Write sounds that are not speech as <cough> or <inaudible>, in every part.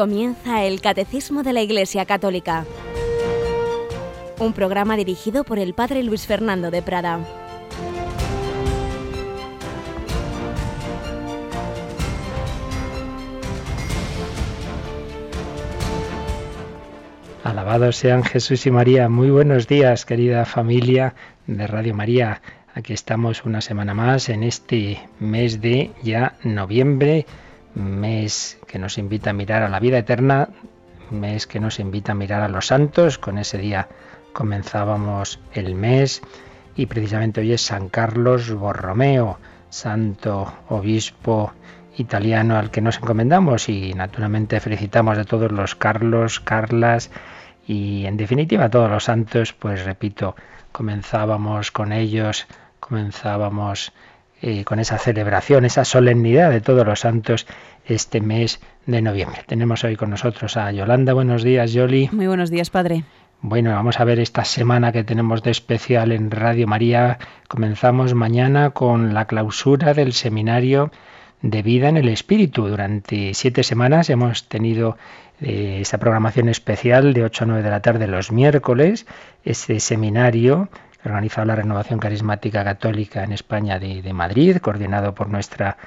Comienza el Catecismo de la Iglesia Católica, un programa dirigido por el Padre Luis Fernando de Prada. Alabados sean Jesús y María. Muy buenos días, querida familia de Radio María. Aquí estamos una semana más en este mes de ya noviembre, mes que nos invita a mirar a la vida eterna, mes que nos invita a mirar a los santos. Con ese día comenzábamos el mes y precisamente hoy es San Carlos Borromeo, santo obispo italiano al que nos encomendamos y naturalmente felicitamos de todos los Carlos, Carlas y en definitiva todos los santos, pues repito, comenzábamos con ellos, comenzábamos eh, con esa celebración, esa solemnidad de todos los santos este mes de noviembre. Tenemos hoy con nosotros a Yolanda. Buenos días, Yoli. Muy buenos días, padre. Bueno, vamos a ver esta semana que tenemos de especial en Radio María. Comenzamos mañana con la clausura del seminario de vida en el Espíritu. Durante siete semanas hemos tenido eh, esta programación especial de 8 a 9 de la tarde los miércoles, ese seminario organizado la Renovación Carismática Católica en España de, de Madrid, coordinado por nuestra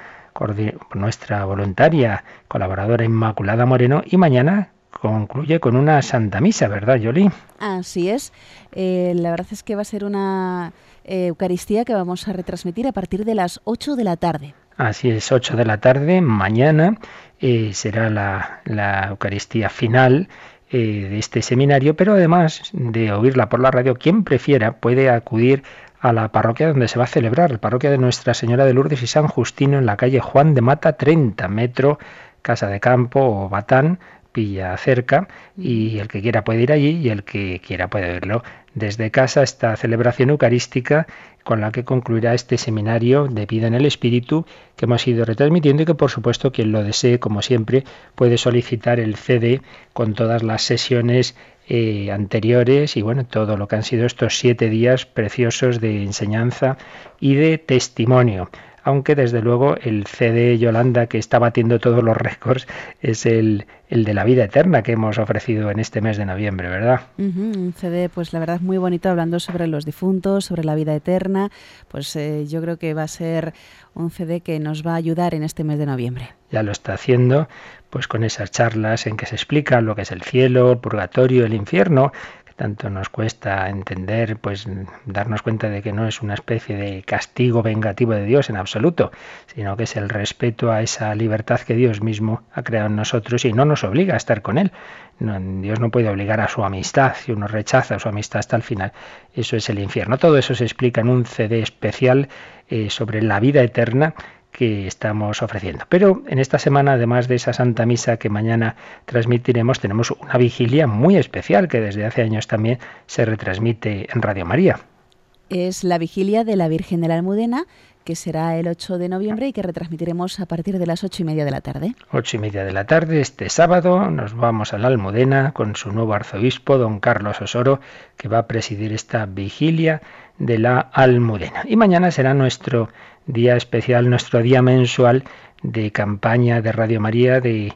nuestra voluntaria colaboradora Inmaculada Moreno y mañana concluye con una Santa Misa, ¿verdad, Yoli? Así es. Eh, la verdad es que va a ser una eh, Eucaristía que vamos a retransmitir a partir de las 8 de la tarde. Así es, 8 de la tarde, mañana eh, será la, la, Eucaristía final de este seminario, pero además de oírla por la radio, quien prefiera puede acudir a la parroquia donde se va a celebrar, la parroquia de Nuestra Señora de Lourdes y San Justino en la calle Juan de Mata 30, metro Casa de Campo o Batán, pilla cerca y el que quiera puede ir allí y el que quiera puede verlo desde casa esta celebración eucarística con la que concluirá este seminario de vida en el Espíritu que hemos ido retransmitiendo y que por supuesto quien lo desee, como siempre, puede solicitar el CD con todas las sesiones eh, anteriores y bueno, todo lo que han sido estos siete días preciosos de enseñanza y de testimonio. Aunque desde luego el CD Yolanda que está batiendo todos los récords es el, el de la vida eterna que hemos ofrecido en este mes de noviembre, ¿verdad? un CD, pues la verdad muy bonito hablando sobre los difuntos, sobre la vida eterna. Pues eh, yo creo que va a ser un CD que nos va a ayudar en este mes de noviembre. Ya lo está haciendo, pues con esas charlas en que se explica lo que es el cielo, el purgatorio, el infierno, tanto nos cuesta entender, pues darnos cuenta de que no es una especie de castigo vengativo de Dios en absoluto, sino que es el respeto a esa libertad que Dios mismo ha creado en nosotros y no nos obliga a estar con Él. Dios no puede obligar a su amistad, si uno rechaza su amistad hasta el final, eso es el infierno. Todo eso se explica en un CD especial eh, sobre la vida eterna que estamos ofreciendo. Pero en esta semana, además de esa Santa Misa que mañana transmitiremos, tenemos una vigilia muy especial que desde hace años también se retransmite en Radio María. Es la vigilia de la Virgen de la Almudena, que será el 8 de noviembre y que retransmitiremos a partir de las ocho y media de la tarde. Ocho y media de la tarde, este sábado, nos vamos a la Almudena con su nuevo arzobispo, don Carlos Osoro, que va a presidir esta vigilia de la Almudena. Y mañana será nuestro día especial, nuestro día mensual de campaña de Radio María, de,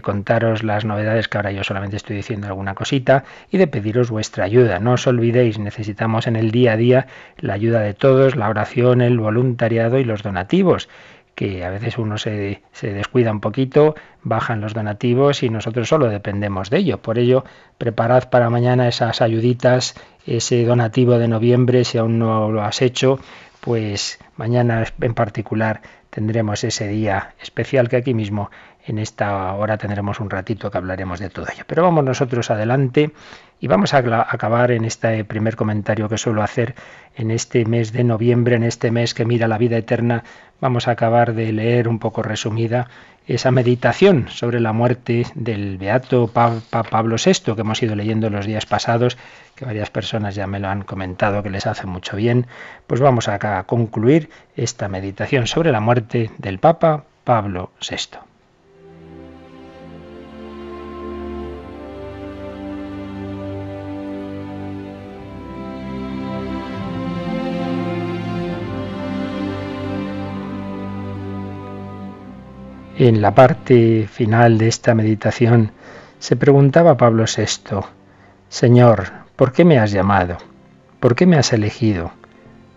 contaros las novedades que ahora yo solamente estoy diciendo alguna cosita y de pediros vuestra ayuda. No os olvidéis, necesitamos en el día a día la ayuda de todos, la oración, el voluntariado y los donativos que a veces uno se, se, descuida un poquito, bajan los donativos y nosotros solo dependemos de ello. Por ello, preparad para mañana esas ayuditas, ese donativo de noviembre, si aún no lo has hecho, pues mañana en particular tendremos ese día especial que aquí mismo en esta hora tendremos un ratito que hablaremos de todo ello. Pero vamos nosotros adelante y vamos a acabar en este primer comentario que suelo hacer en este mes de noviembre, en este mes que mira la vida eterna. Vamos a acabar de leer un poco resumida esa meditación sobre la muerte del beato Pablo VI que hemos ido leyendo los días pasados, que varias personas ya me lo han comentado que les hace mucho bien. Pues vamos a concluir esta meditación sobre la muerte del Papa Pablo VI. En la parte final de esta meditación se preguntaba Pablo VI, Señor, ¿por qué me has llamado? ¿Por qué me has elegido?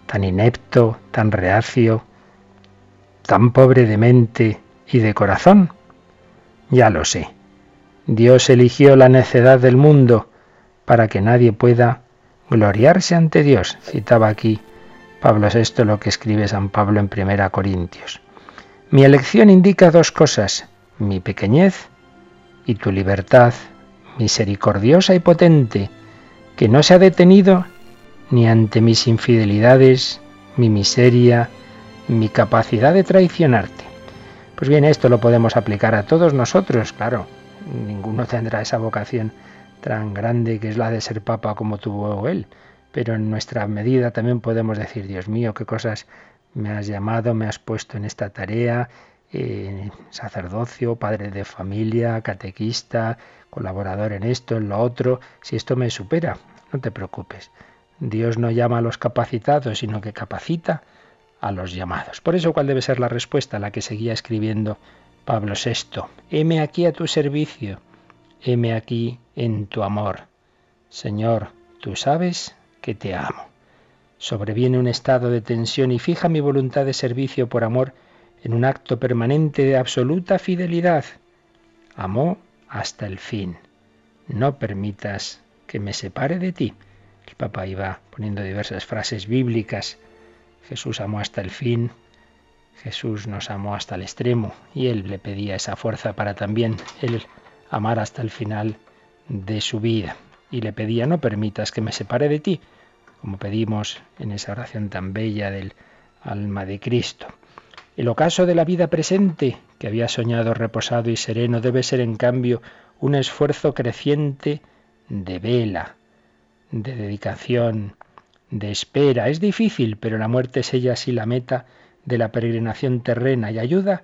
Tan inepto, tan reacio, tan pobre de mente y de corazón. Ya lo sé. Dios eligió la necedad del mundo para que nadie pueda gloriarse ante Dios. Citaba aquí Pablo VI lo que escribe San Pablo en Primera Corintios. Mi elección indica dos cosas, mi pequeñez y tu libertad misericordiosa y potente, que no se ha detenido ni ante mis infidelidades, mi miseria, mi capacidad de traicionarte. Pues bien, esto lo podemos aplicar a todos nosotros, claro. Ninguno tendrá esa vocación tan grande que es la de ser papa como tuvo él, pero en nuestra medida también podemos decir, Dios mío, qué cosas me has llamado, me has puesto en esta tarea, eh, sacerdocio, padre de familia, catequista, colaborador en esto, en lo otro, si esto me supera, no te preocupes. Dios no llama a los capacitados, sino que capacita a los llamados. Por eso, ¿cuál debe ser la respuesta? La que seguía escribiendo Pablo VI. Heme aquí a tu servicio, heme aquí en tu amor. Señor, tú sabes que te amo. Sobreviene un estado de tensión y fija mi voluntad de servicio por amor en un acto permanente de absoluta fidelidad. Amó hasta el fin. No permitas que me separe de ti. El Papa iba poniendo diversas frases bíblicas. Jesús amó hasta el fin, Jesús nos amó hasta el extremo y Él le pedía esa fuerza para también Él amar hasta el final de su vida. Y le pedía, no permitas que me separe de ti como pedimos en esa oración tan bella del alma de Cristo. El ocaso de la vida presente, que había soñado reposado y sereno, debe ser en cambio un esfuerzo creciente de vela, de dedicación, de espera. Es difícil, pero la muerte es ella así la meta de la peregrinación terrena y ayuda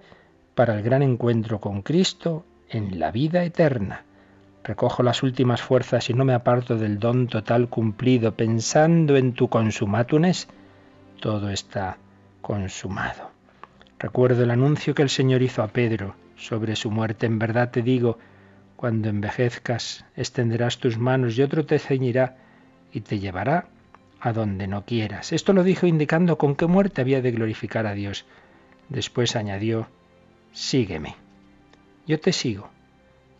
para el gran encuentro con Cristo en la vida eterna. Recojo las últimas fuerzas y no me aparto del don total cumplido, pensando en tu consumatunes. Todo está consumado. Recuerdo el anuncio que el Señor hizo a Pedro sobre su muerte. En verdad te digo, cuando envejezcas, extenderás tus manos y otro te ceñirá y te llevará a donde no quieras. Esto lo dijo indicando con qué muerte había de glorificar a Dios. Después añadió, sígueme. Yo te sigo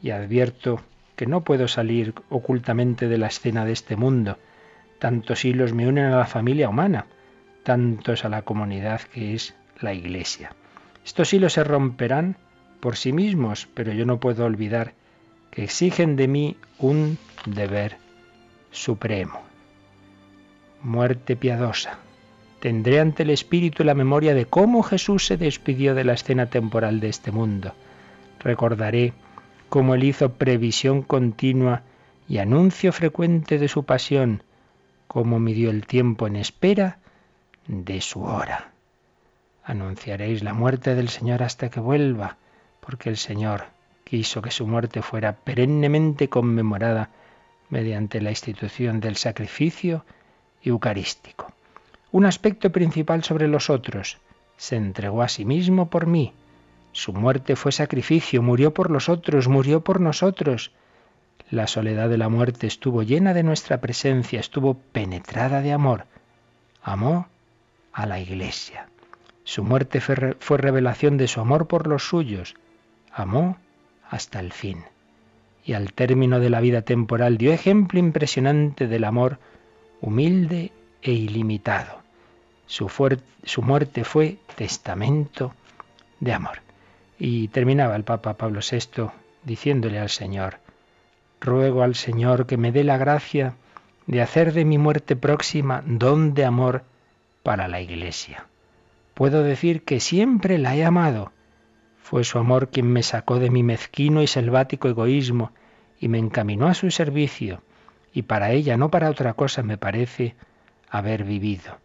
y advierto que no puedo salir ocultamente de la escena de este mundo. Tantos hilos me unen a la familia humana, tantos a la comunidad que es la Iglesia. Estos hilos se romperán por sí mismos, pero yo no puedo olvidar que exigen de mí un deber supremo. Muerte piadosa. Tendré ante el Espíritu la memoria de cómo Jesús se despidió de la escena temporal de este mundo. Recordaré como él hizo previsión continua y anuncio frecuente de su pasión, como midió el tiempo en espera de su hora. Anunciaréis la muerte del Señor hasta que vuelva, porque el Señor quiso que su muerte fuera perennemente conmemorada mediante la institución del sacrificio eucarístico. Un aspecto principal sobre los otros, se entregó a sí mismo por mí, su muerte fue sacrificio, murió por los otros, murió por nosotros. La soledad de la muerte estuvo llena de nuestra presencia, estuvo penetrada de amor. Amó a la iglesia. Su muerte fue revelación de su amor por los suyos. Amó hasta el fin. Y al término de la vida temporal dio ejemplo impresionante del amor humilde e ilimitado. Su, muerte fue testamento de amor. Y terminaba el Papa Pablo VI diciéndole al Señor, ruego al Señor que me dé la gracia de hacer de mi muerte próxima don de amor para la Iglesia. Puedo decir que siempre la he amado. Fue su amor quien me sacó de mi mezquino y selvático egoísmo y me encaminó a su servicio, y para ella, no para otra cosa, me parece haber vivido.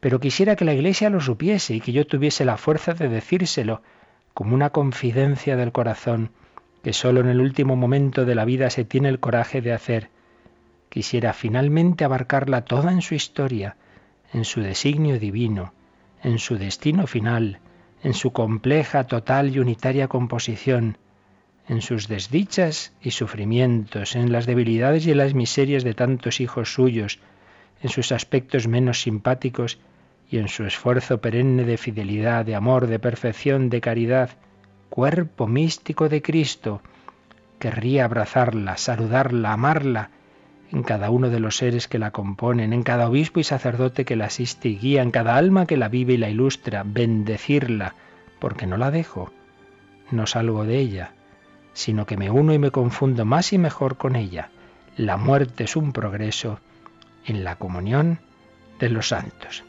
Pero quisiera que la Iglesia lo supiese y que yo tuviese la fuerza de decírselo, como una confidencia del corazón que sólo en el último momento de la vida se tiene el coraje de hacer, quisiera finalmente abarcarla toda en su historia, en su designio divino, en su destino final, en su compleja, total y unitaria composición, en sus desdichas y sufrimientos, en las debilidades y en las miserias de tantos hijos suyos, en sus aspectos menos simpáticos y en su esfuerzo perenne de fidelidad, de amor, de perfección, de caridad, cuerpo místico de Cristo, querría abrazarla, saludarla, amarla, en cada uno de los seres que la componen, en cada obispo y sacerdote que la asiste y guía, en cada alma que la vive y la ilustra, bendecirla, porque no la dejo, no salgo de ella, sino que me uno y me confundo más y mejor con ella. La muerte es un progreso en la comunión de los santos.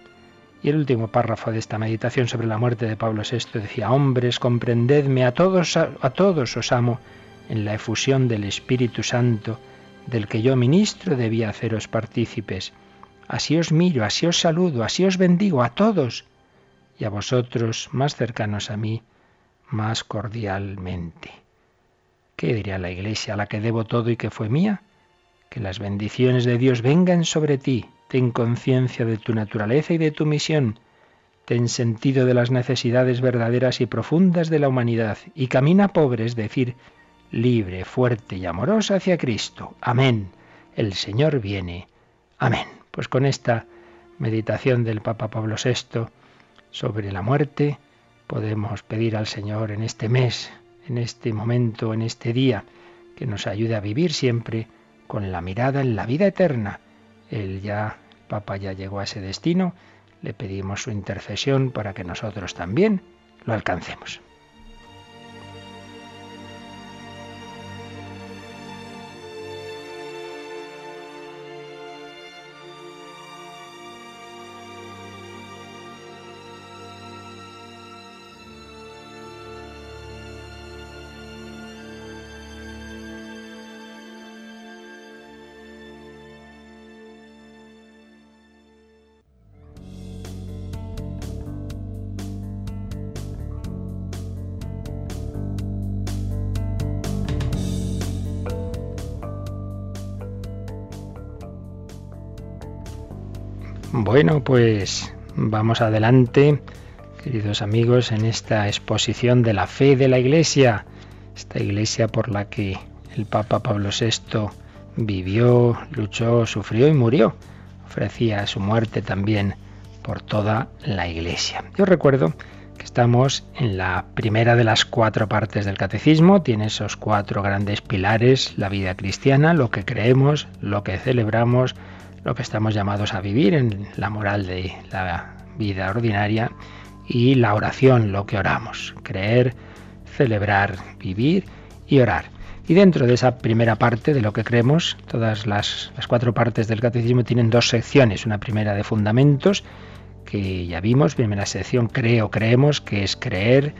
Y el último párrafo de esta meditación sobre la muerte de Pablo VI decía, hombres, comprendedme, a todos, a, todos os amo en la efusión del Espíritu Santo, del que yo ministro debía haceros partícipes. Así os miro, así os saludo, así os bendigo a todos y a vosotros más cercanos a mí, más cordialmente. ¿Qué diría la Iglesia a la que debo todo y que fue mía? Que las bendiciones de Dios vengan sobre ti. Ten conciencia de tu naturaleza y de tu misión. Ten sentido de las necesidades verdaderas y profundas de la humanidad y camina pobre, es decir, libre, fuerte y amorosa hacia Cristo. Amén. El Señor viene. Amén. Pues con esta meditación del Papa Pablo VI sobre la muerte, podemos pedir al Señor en este mes, en este momento, en este día, que nos ayude a vivir siempre con la mirada en la vida eterna. Él ya, Papa ya llegó a ese destino, le pedimos su intercesión para que nosotros también lo alcancemos. Bueno, pues vamos adelante, queridos amigos, en esta exposición de la fe de la Iglesia, esta Iglesia por la que el Papa Pablo VI vivió, luchó, sufrió y murió. Ofrecía su muerte también por toda la Iglesia. Yo recuerdo que estamos en la primera de las cuatro partes del catecismo, tiene esos cuatro grandes pilares, la vida cristiana, lo que creemos, lo que celebramos, lo que estamos llamados a vivir en la moral de la vida ordinaria y la oración, lo que oramos, creer, celebrar, vivir y orar. Y dentro de esa primera parte de lo que creemos, todas las, las, cuatro partes del catecismo tienen dos secciones. Una primera de fundamentos, que ya vimos, primera sección creo, creemos, que es creer,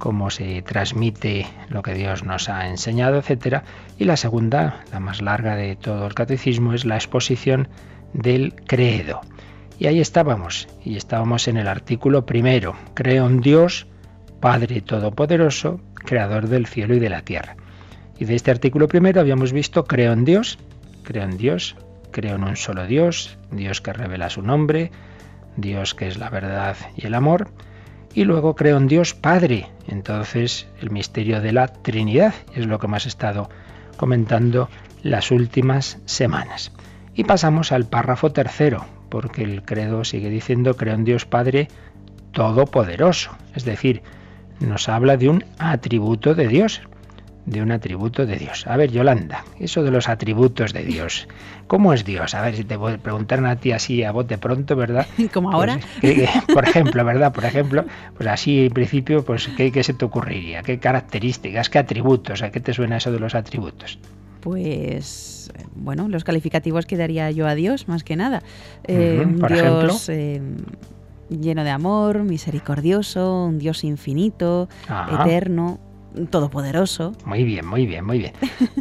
cómo se transmite lo que Dios nos ha enseñado, etcétera, y la segunda, la más larga de todo el catecismo, es la exposición del credo. Y ahí estábamos, y estábamos en el artículo primero, creo en Dios, Padre Todopoderoso, Creador del cielo y de la tierra. Y de este artículo primero habíamos visto creo en Dios, creo en Dios, creo en un solo Dios, Dios que revela su nombre, Dios que es la verdad y el amor, y luego creo en Dios Padre. Entonces el misterio de la Trinidad es lo que hemos estado comentando las últimas semanas. Y pasamos al párrafo tercero, porque el credo sigue diciendo creo en Dios Padre Todopoderoso. Es decir, nos habla de un atributo de Dios de un atributo de Dios. A ver, Yolanda, eso de los atributos de Dios. ¿Cómo es Dios? A ver, si te preguntaran a ti así a bote pronto, ¿verdad? <laughs> Como ahora. Pues, <laughs> por ejemplo, ¿verdad? Por ejemplo, pues así en principio, pues ¿qué, ¿qué, se te ocurriría? ¿Qué características? ¿Qué atributos? ¿A qué te suena eso de los atributos? Pues, bueno, los calificativos que daría yo a Dios, más que nada. Eh, por Dios, eh, lleno de amor, misericordioso, un Dios infinito, eterno, todopoderoso. Muy bien, muy bien, muy bien.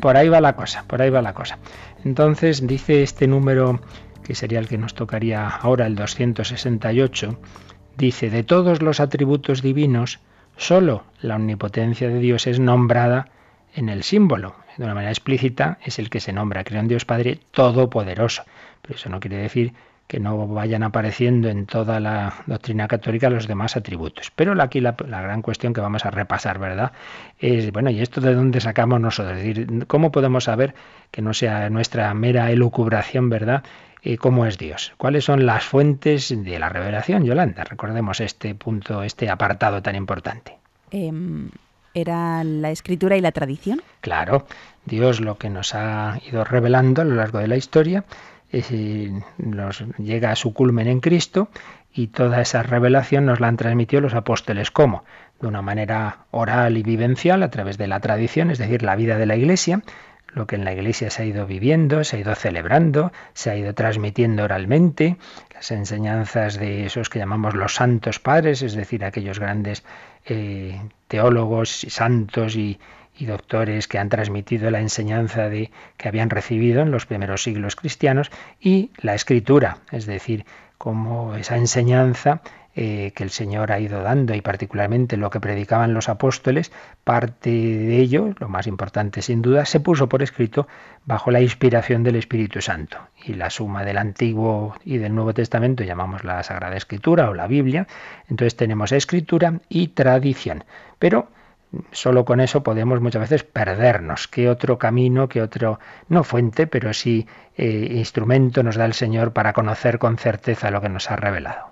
Por ahí va la cosa, por ahí va la cosa. Entonces dice este número, que sería el que nos tocaría ahora, el 268, dice, de todos los atributos divinos, solo la omnipotencia de Dios es nombrada en el símbolo. De una manera explícita es el que se nombra, creo en Dios Padre Todopoderoso. pero eso no quiere decir que no vayan apareciendo en toda la doctrina católica los demás atributos. Pero aquí la, gran cuestión que vamos a repasar, ¿verdad? Es, bueno, ¿y esto de dónde sacamos nosotros? Es decir, ¿cómo podemos saber que no sea nuestra mera elucubración, ¿verdad? Eh, ¿Cómo es Dios? ¿Cuáles son las fuentes de la revelación, Yolanda? Recordemos este punto, este apartado tan importante. Em, ¿Era la escritura y la tradición? Claro, Dios lo que nos ha ido revelando a lo largo de la historia nos llega a su culmen en Cristo y toda esa revelación nos la han transmitido los apóstoles. Como de una manera oral y vivencial a través de la tradición, es decir, la vida de la Iglesia, lo que en la Iglesia se ha ido viviendo, se ha ido celebrando, se ha ido transmitiendo oralmente, las enseñanzas de esos que llamamos los santos padres, es decir, aquellos grandes eh, teólogos, santos y, y doctores que han transmitido la enseñanza de, que habían recibido en los primeros siglos cristianos y la escritura, es decir, como esa enseñanza eh, que el Señor ha ido dando y particularmente lo que predicaban los apóstoles, parte de ello, lo más importante sin duda, se puso por escrito bajo la inspiración del Espíritu Santo. Y la suma del Antiguo y del Nuevo Testamento llamamos la Sagrada Escritura o la Biblia. Entonces tenemos escritura y tradición. Pero solo con eso podemos muchas veces perdernos. ¿Qué otro camino, qué otro, no fuente, pero sí eh, instrumento nos da el Señor para conocer con certeza lo que nos ha revelado?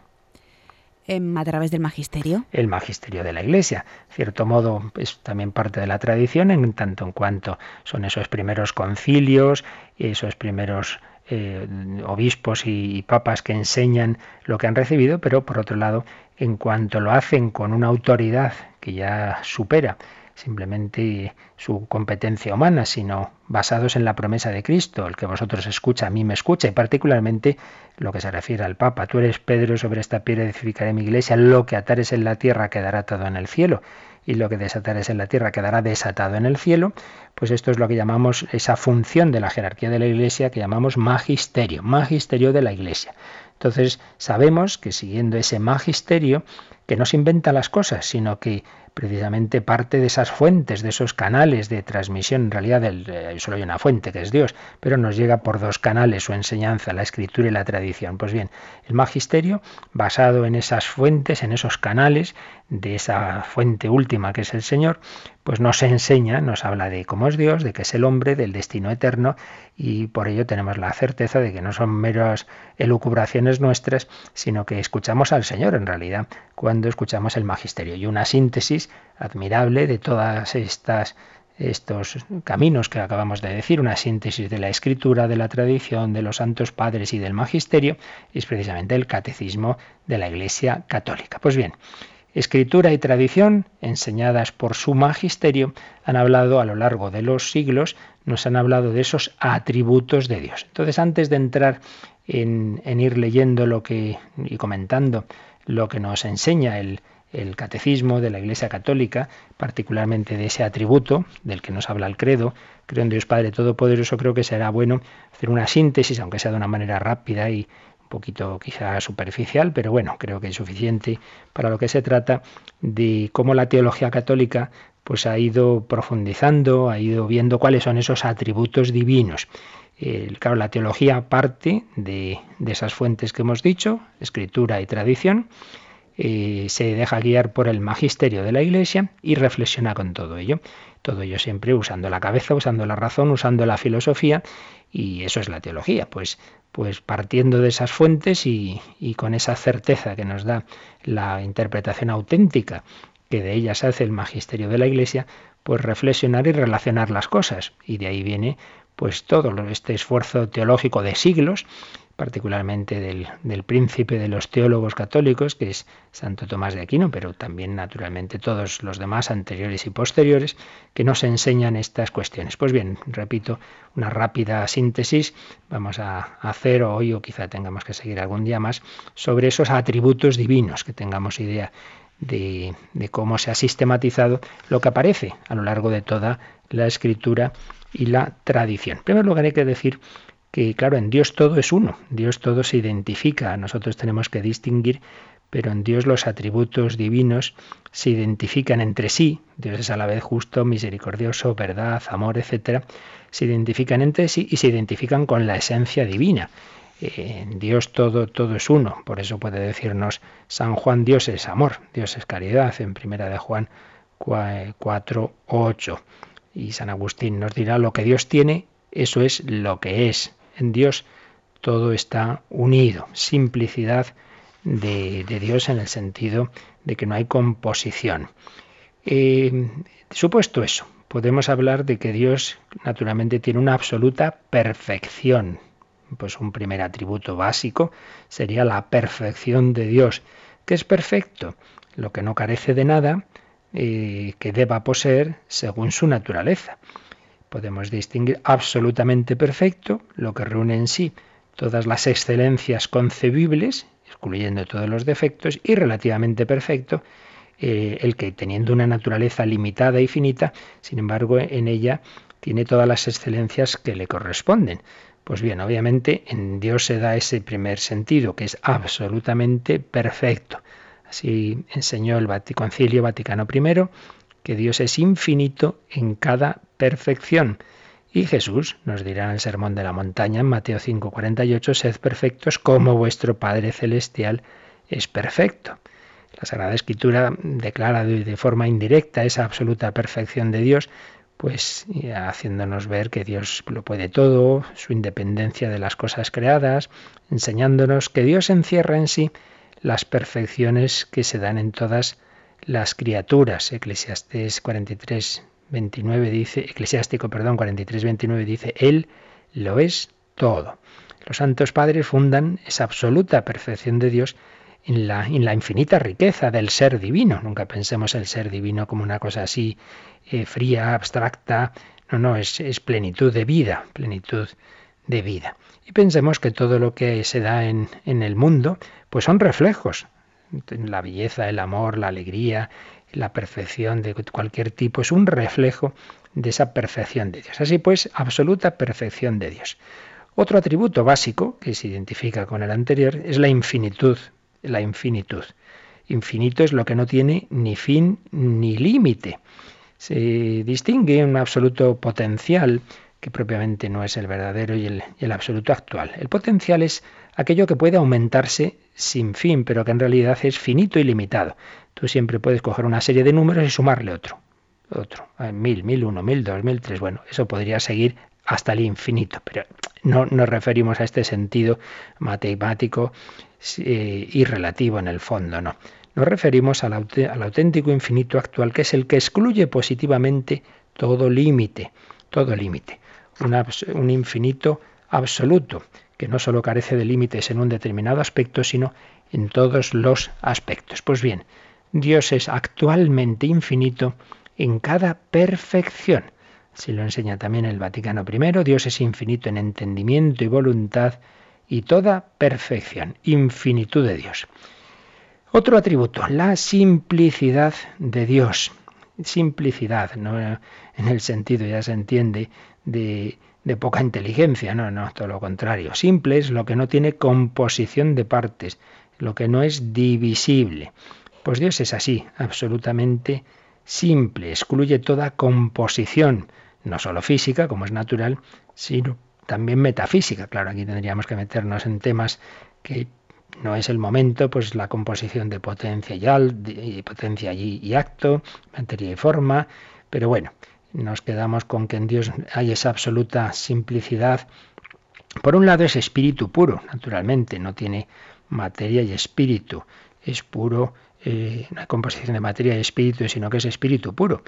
A través del magisterio. El magisterio de la Iglesia. cierto modo, es también parte de la tradición, en tanto en cuanto son esos primeros concilios, esos primeros eh, obispos y, papas que enseñan lo que han recibido, pero por otro lado, en cuanto lo hacen con una autoridad que ya supera simplemente su competencia humana, sino basados en la promesa de Cristo, el que vosotros escucha, a mí me escucha, y particularmente lo que se refiere al Papa. Tú eres Pedro, sobre esta piedra edificaré mi iglesia, lo que atares en la tierra quedará atado en el cielo, y lo que desatares en la tierra quedará desatado en el cielo, pues esto es lo que llamamos esa función de la jerarquía de la iglesia que llamamos magisterio, magisterio de la iglesia. Entonces sabemos que siguiendo ese magisterio, que no se inventa las cosas, sino que precisamente parte de esas fuentes, de esos canales de transmisión, en realidad eh, solo hay una fuente que es Dios, pero nos llega por dos canales su enseñanza, la escritura y la tradición. Pues bien, el magisterio, basado en esas fuentes, en esos canales, de esa fuente última que es el Señor, pues nos enseña, nos habla de cómo es Dios, de que es el hombre, del destino eterno, y por ello tenemos la certeza de que no son meras elucubraciones nuestras, sino que escuchamos al Señor en realidad cuando escuchamos el magisterio. Y una síntesis admirable de todas estas estos caminos que acabamos de decir, una síntesis de la escritura, de la tradición, de los santos padres y del magisterio, es precisamente el catecismo de la Iglesia Católica. Pues bien, Escritura y tradición, enseñadas por su magisterio, han hablado a lo largo de los siglos, nos han hablado de esos atributos de Dios. Entonces, antes de entrar en, ir leyendo lo que y comentando lo que nos enseña el, el catecismo de la Iglesia Católica, particularmente de ese atributo del que nos habla el credo, creo en Dios Padre Todopoderoso, creo que será bueno hacer una síntesis, aunque sea de una manera rápida y poquito quizá superficial, pero bueno, creo que es suficiente para lo que se trata de cómo la teología católica pues ha ido profundizando, ha ido viendo cuáles son esos atributos divinos. claro, la teología parte de, esas fuentes que hemos dicho, escritura y tradición, eh, se deja guiar por el magisterio de la Iglesia y reflexiona con todo ello. Todo ello siempre usando la cabeza, usando la razón, usando la filosofía, y eso es la teología. Pues pues partiendo de esas fuentes y, con esa certeza que nos da la interpretación auténtica que de ellas hace el magisterio de la Iglesia, pues reflexionar y relacionar las cosas. Y de ahí viene pues todo este esfuerzo teológico de siglos particularmente del, príncipe de los teólogos católicos, que es Santo Tomás de Aquino, pero también naturalmente todos los demás anteriores y posteriores, que nos enseñan estas cuestiones. Pues bien, repito, una rápida síntesis vamos a hacer hoy o quizá tengamos que seguir algún día más sobre esos atributos divinos, que tengamos idea de, de cómo se ha sistematizado lo que aparece a lo largo de toda la escritura y la tradición. En primer lugar hay que decir que claro, en Dios todo es uno, Dios todo se identifica, nosotros tenemos que distinguir, pero en Dios los atributos divinos se identifican entre sí, Dios es a la vez justo, misericordioso, verdad, amor, etcétera, se identifican entre sí y se identifican con la esencia divina. en Dios todo, todo es uno. Por eso puede decirnos San Juan, Dios es amor, Dios es caridad, en primera de Juan 4, 8. Y San Agustín nos dirá, lo que Dios tiene, eso es lo que es. En Dios todo está unido. Simplicidad de, Dios en el sentido de que no hay composición. Eh, supuesto eso, podemos hablar de que Dios naturalmente tiene una absoluta perfección. Pues un primer atributo básico sería la perfección de Dios. que es perfecto? Lo que no carece de nada eh, que deba poseer según su naturaleza. Podemos distinguir absolutamente perfecto, lo que reúne en sí todas las excelencias concebibles, excluyendo todos los defectos, y relativamente perfecto, eh, el que teniendo una naturaleza limitada y finita, sin embargo en ella tiene todas las excelencias que le corresponden. Pues bien, obviamente en Dios se da ese primer sentido, que es absolutamente perfecto. Así enseñó el Concilio Vaticano I, que Dios es infinito en cada perfección. Y Jesús nos dirá en el Sermón de la Montaña, en Mateo 5:48, sed perfectos como vuestro Padre Celestial es perfecto. La Sagrada Escritura declara de forma indirecta esa absoluta perfección de Dios, pues haciéndonos ver que Dios lo puede todo, su independencia de las cosas creadas, enseñándonos que Dios encierra en sí las perfecciones que se dan en todas las criaturas. Eclesiastés 43, 29 dice, Eclesiástico, perdón, 43, 29 dice, Él lo es todo. Los santos padres fundan esa absoluta perfección de Dios en la, en la infinita riqueza del ser divino. Nunca pensemos el ser divino como una cosa así eh, fría, abstracta. No, no, es, plenitud de vida, plenitud de vida. Y pensemos que todo lo que se da en, en el mundo, pues son reflejos. La belleza, el amor, la alegría, la perfección de cualquier tipo es un reflejo de esa perfección de Dios. Así pues, absoluta perfección de Dios. Otro atributo básico que se identifica con el anterior es la infinitud. La infinitud. Infinito es lo que no tiene ni fin ni límite. Se distingue un absoluto potencial que propiamente no es el verdadero y el, absoluto actual. El potencial es aquello que puede aumentarse sin fin, pero que en realidad es finito y limitado. Tú siempre puedes coger una serie de números y sumarle otro, otro, mil, mil uno, mil dos, mil tres. Bueno, eso podría seguir hasta el infinito, pero no nos referimos a este sentido matemático y relativo en el fondo, no. Nos referimos al, al auténtico infinito actual, que es el que excluye positivamente todo límite, todo límite. Un infinito absoluto, que no solo carece de límites en un determinado aspecto, sino en todos los aspectos. Pues bien, Dios es actualmente infinito en cada perfección. Si lo enseña también el Vaticano I, Dios es infinito en entendimiento y voluntad y toda perfección, infinitud de Dios. Otro atributo, la simplicidad de Dios. Simplicidad, no en el sentido, ya se entiende, de, de poca inteligencia, no, no, todo lo contrario. Simple es lo que no tiene composición de partes, lo que no es divisible. Pues Dios es así, absolutamente simple, excluye toda composición, no solo física, como es natural, sino también metafísica. Claro, aquí tendríamos que meternos en temas que no es el momento, pues la composición de potencia y, potencia y, y acto, materia y forma, pero bueno, nos quedamos con que en Dios hay esa absoluta simplicidad. Por un lado es espíritu puro, naturalmente, no tiene materia y espíritu, es puro eh, una composición de materia y espíritu, sino que es espíritu puro.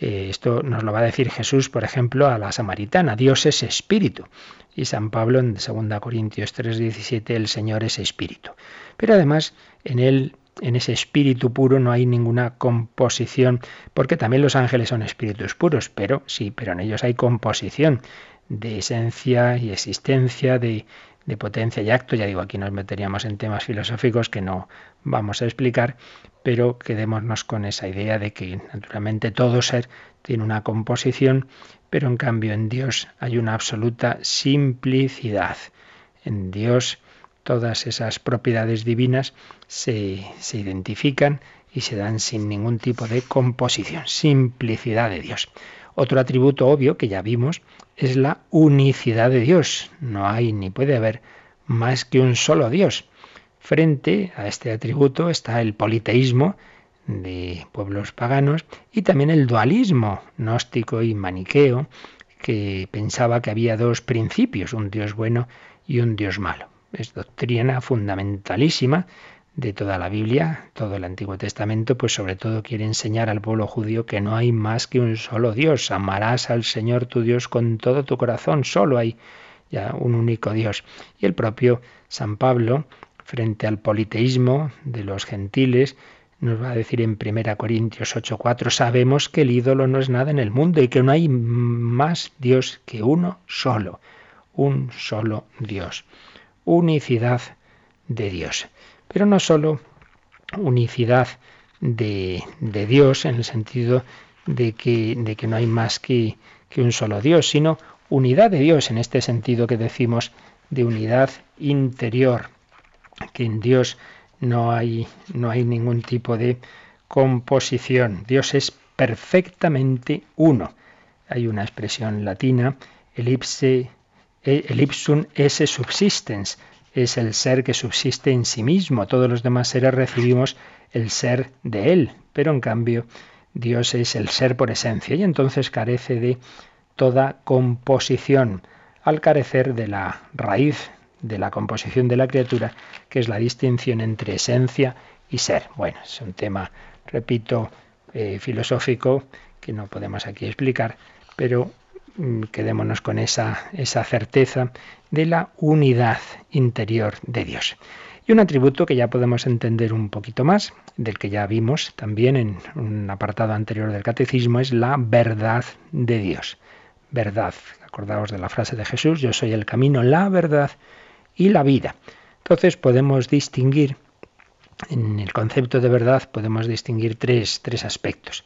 Eh, esto nos lo va a decir Jesús, por ejemplo, a la samaritana. Dios es espíritu. Y San Pablo en 2 Corintios 3:17, el Señor es espíritu. Pero además, en él, en ese espíritu puro no hay ninguna composición, porque también los ángeles son espíritus puros, pero sí, pero en ellos hay composición de esencia y existencia, de, de potencia y acto. Ya digo, aquí nos meteríamos en temas filosóficos que no vamos a explicar, pero quedémonos con esa idea de que naturalmente todo ser tiene una composición, pero en cambio en Dios hay una absoluta simplicidad. En Dios todas esas propiedades divinas se, se identifican y se dan sin ningún tipo de composición, simplicidad de Dios. Otro atributo obvio que ya vimos es la unicidad de Dios. No hay ni puede haber más que un solo Dios. Frente a este atributo está el politeísmo de pueblos paganos y también el dualismo gnóstico y maniqueo que pensaba que había dos principios, un Dios bueno y un Dios malo. Es doctrina fundamentalísima de toda la Biblia, todo el Antiguo Testamento, pues sobre todo quiere enseñar al pueblo judío que no hay más que un solo Dios. Amarás al Señor tu Dios con todo tu corazón, solo hay ya un único Dios. Y el propio San Pablo, frente al politeísmo de los gentiles, nos va a decir en 1 Corintios 8:4, sabemos que el ídolo no es nada en el mundo y que no hay más Dios que uno solo, un solo Dios. Unicidad de Dios. Pero no solo unicidad de, Dios en el sentido de que, de no hay más que, que un solo Dios, sino unidad de Dios en este sentido que decimos de unidad interior, que en Dios no hay, no hay ningún tipo de composición. Dios es perfectamente uno. Hay una expresión latina, elipse, ipsum esse subsistens, es el ser que subsiste en sí mismo. Todos los demás seres recibimos el ser de Él, pero en cambio Dios es el ser por esencia y entonces carece de toda composición, al carecer de la raíz de la composición de la criatura, que es la distinción entre esencia y ser. Bueno, es un tema, repito, eh, filosófico que no podemos aquí explicar, pero quedémonos con esa, esa certeza de la unidad interior de Dios. Y un atributo que ya podemos entender un poquito más, del que ya vimos también en un apartado anterior del catecismo, es la verdad de Dios. Verdad. Acordaos de la frase de Jesús, yo soy el camino, la verdad y la vida. Entonces podemos distinguir, en el concepto de verdad podemos distinguir tres, tres aspectos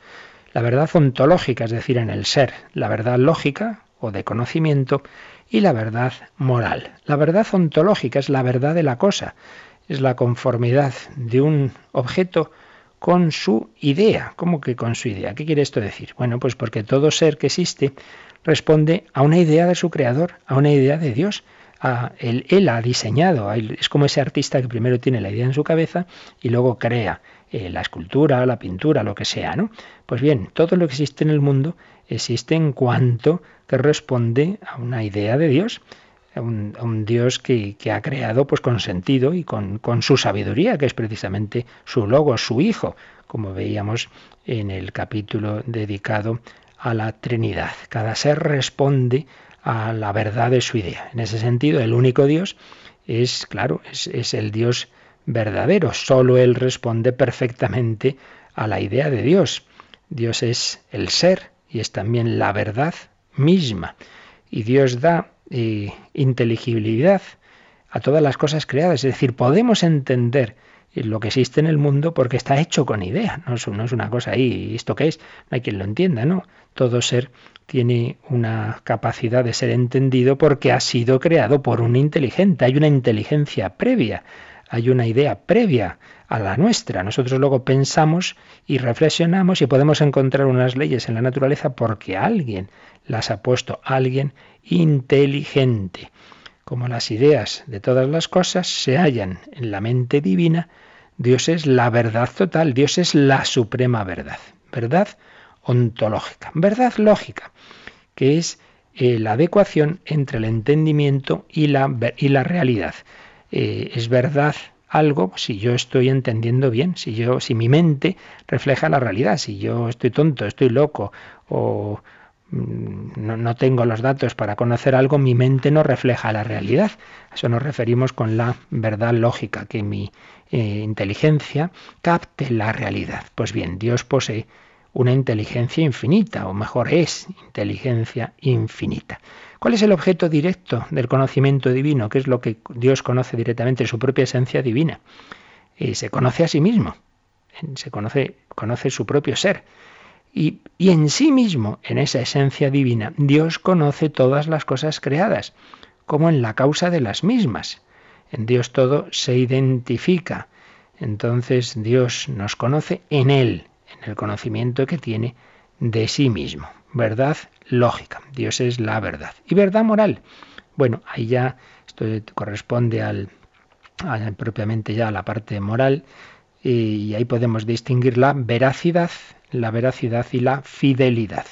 la verdad ontológica, es decir, en el ser, la verdad lógica o de conocimiento y la verdad moral. La verdad ontológica es la verdad de la cosa, es la conformidad de un objeto con su idea. ¿Cómo que con su idea? ¿Qué quiere esto decir? Bueno, pues porque todo ser que existe responde a una idea de su creador, a una idea de Dios. A él, ha diseñado, es como ese artista que primero tiene la idea en su cabeza y luego crea eh, la escultura, la pintura, lo que sea, ¿no? Pues bien, todo lo que existe en el mundo existe en cuanto que responde a una idea de Dios, a un, Dios que, ha creado pues con sentido y con, con su sabiduría, que es precisamente su logo, su Hijo, como veíamos en el capítulo dedicado a la Trinidad. Cada ser responde a la verdad de su idea. En ese sentido, el único Dios es, claro, es el Dios verdadero. Solo Él responde perfectamente a la idea de Dios. Dios es el ser y es también la verdad misma. Y Dios da eh, inteligibilidad a todas las cosas creadas. Es decir, podemos entender lo que existe en el mundo porque está hecho con idea. No es, una cosa ahí, ¿esto qué es? No hay quien lo entienda, ¿no? Todo ser tiene una capacidad de ser entendido porque ha sido creado por un inteligente. Hay una inteligencia previa hay una idea previa a la nuestra. Nosotros luego pensamos y reflexionamos y podemos encontrar unas leyes en la naturaleza porque alguien las ha puesto, alguien inteligente. Como las ideas de todas las cosas se hallan en la mente divina, Dios es la verdad total, Dios es la suprema verdad, verdad ontológica, verdad lógica, que es eh, la adecuación entre el entendimiento y la, y la realidad. Eh, es verdad algo si yo estoy entendiendo bien, si yo, si mi mente refleja la realidad, si yo estoy tonto, estoy loco o mm, no, tengo los datos para conocer algo, mi mente no refleja la realidad. A eso nos referimos con la verdad lógica, que mi eh, inteligencia capte la realidad. Pues bien, Dios posee una inteligencia infinita, o mejor es inteligencia infinita. ¿Cuál es el objeto directo del conocimiento divino? ¿Qué es lo que Dios conoce directamente, su propia esencia divina? Y se conoce a sí mismo, se conoce, su propio ser. Y en sí mismo, en esa esencia divina, Dios conoce todas las cosas creadas, como en la causa de las mismas. En Dios todo se identifica. Entonces Dios nos conoce en Él, en el conocimiento que tiene de sí mismo verdad lógica. Dios es la verdad. Y verdad moral. Bueno, ahí ya esto corresponde al, propiamente ya a la parte moral y ahí podemos distinguir la veracidad, la veracidad y la fidelidad.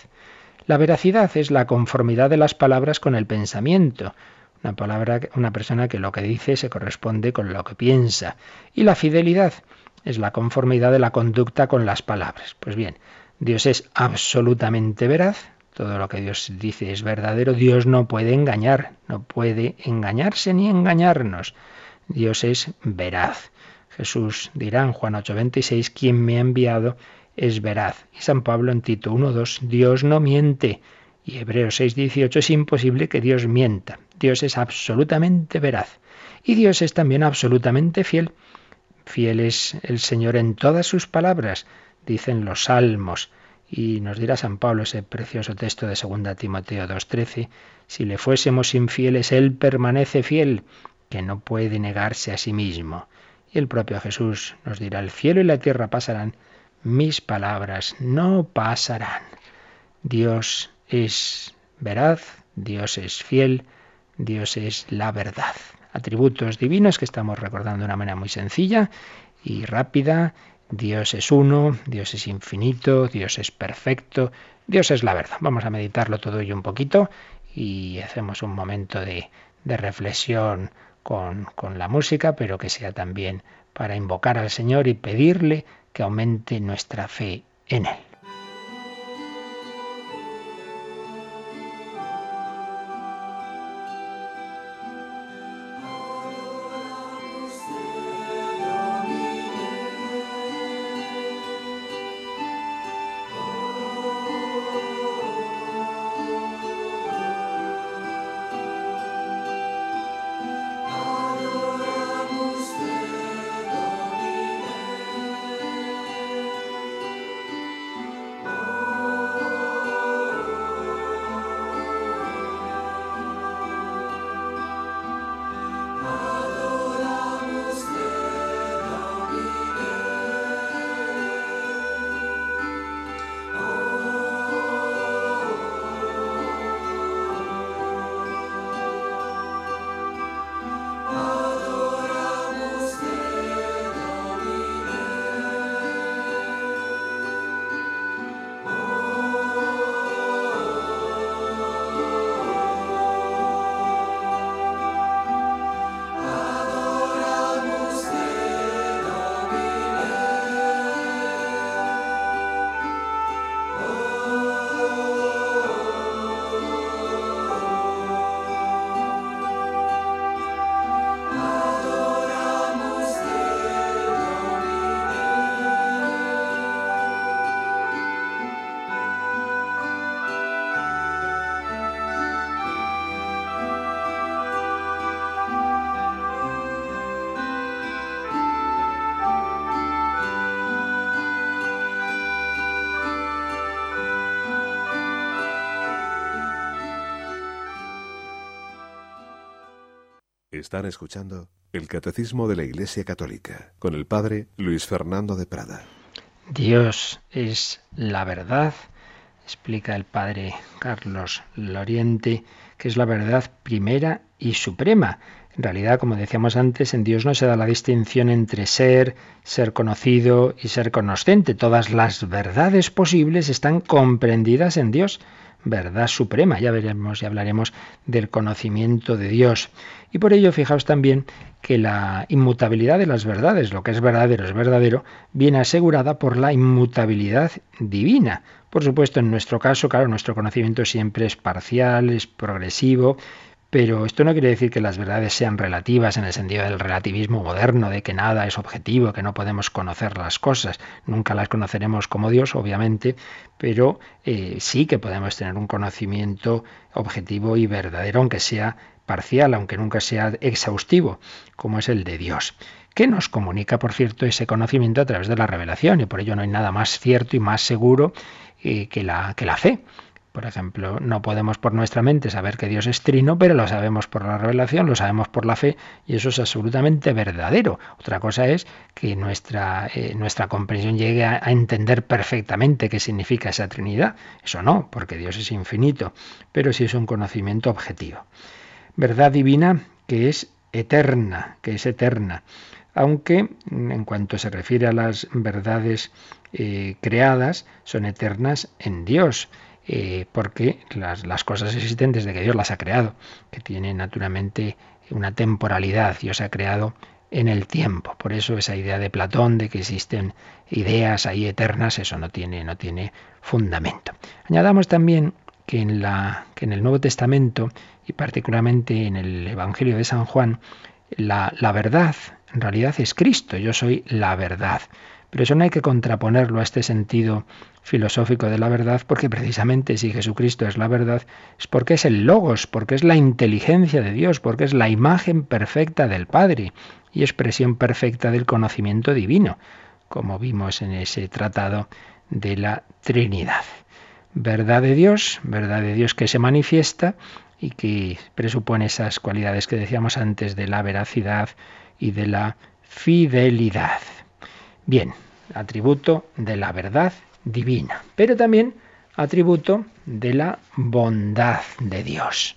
La veracidad es la conformidad de las palabras con el pensamiento. Una palabra, una persona que lo que dice se corresponde con lo que piensa. Y la fidelidad es la conformidad de la conducta con las palabras. Pues bien, Dios es absolutamente veraz, todo lo que Dios dice es verdadero, Dios no puede engañar, no puede engañarse ni engañarnos. Dios es veraz. Jesús dirá en Juan 8:26, quien me ha enviado es veraz. Y San Pablo en Tito 1:2, Dios no miente. Y Hebreos 6:18, es imposible que Dios mienta. Dios es absolutamente veraz. Y Dios es también absolutamente fiel. Fiel es el Señor en todas sus palabras, dicen los salmos. Y nos dirá San Pablo ese precioso texto de 2 Timoteo 2.13, si le fuésemos infieles, Él permanece fiel, que no puede negarse a sí mismo. Y el propio Jesús nos dirá, el cielo y la tierra pasarán, mis palabras no pasarán. Dios es veraz, Dios es fiel, Dios es la verdad. Atributos divinos que estamos recordando de una manera muy sencilla y rápida. Dios es uno, Dios es infinito, Dios es perfecto, Dios es la verdad. Vamos a meditarlo todo ello un poquito y hacemos un momento de, de reflexión con, con la música, pero que sea también para invocar al Señor y pedirle que aumente nuestra fe en Él. Están escuchando el Catecismo de la Iglesia Católica con el Padre Luis Fernando de Prada. Dios es la verdad, explica el Padre Carlos Loriente, que es la verdad primera y suprema. En realidad, como decíamos antes, en Dios no se da la distinción entre ser, ser conocido y ser conocente. Todas las verdades posibles están comprendidas en Dios verdad suprema. Ya veremos y hablaremos del conocimiento de Dios. Y por ello, fijaos también que la inmutabilidad de las verdades, lo que es verdadero es verdadero, viene asegurada por la inmutabilidad divina. Por supuesto, en nuestro caso, claro, nuestro conocimiento siempre es parcial, es progresivo, pero esto no quiere decir que las verdades sean relativas en el sentido del relativismo moderno, de que nada es objetivo, que no podemos conocer las cosas. Nunca las conoceremos como Dios, obviamente, pero eh, sí que podemos tener un conocimiento objetivo y verdadero, aunque sea parcial, aunque nunca sea exhaustivo, como es el de Dios que nos comunica, por cierto, ese conocimiento a través de la revelación, y por ello no hay nada más cierto y más seguro eh, que, la, que la fe. Por ejemplo, no podemos por nuestra mente saber que Dios es trino, pero lo sabemos por la revelación, lo sabemos por la fe, y eso es absolutamente verdadero. Otra cosa es que nuestra, eh, comprensión llegue a, entender perfectamente qué significa esa Trinidad. Eso no, porque Dios es infinito, pero sí es un conocimiento objetivo. verdad divina que es eterna, que es eterna. Aunque en cuanto se refiere a las verdades eh, creadas, son eternas en Dios. Eh, porque las, cosas existen desde que Dios las ha creado, que tienen naturalmente una temporalidad. Dios ha creado en el tiempo. Por eso esa idea de Platón de que existen ideas ahí eternas, eso no tiene, no tiene fundamento. Añadamos también que en, la, que en el Nuevo Testamento y particularmente en el Evangelio de San Juan, la, la verdad en realidad es Cristo, yo soy la verdad. Pero eso no hay que contraponerlo a este sentido filosófico de la verdad, porque precisamente si Jesucristo es la verdad, es porque es el logos, porque es la inteligencia de Dios, porque es la imagen perfecta del Padre y expresión perfecta del conocimiento divino, como vimos en ese tratado de la Trinidad. Verdad de Dios, verdad de Dios que se manifiesta y que presupone esas cualidades que decíamos antes de la veracidad y de la fidelidad. Bien, atributo de la verdad divina, pero también atributo de la bondad de Dios.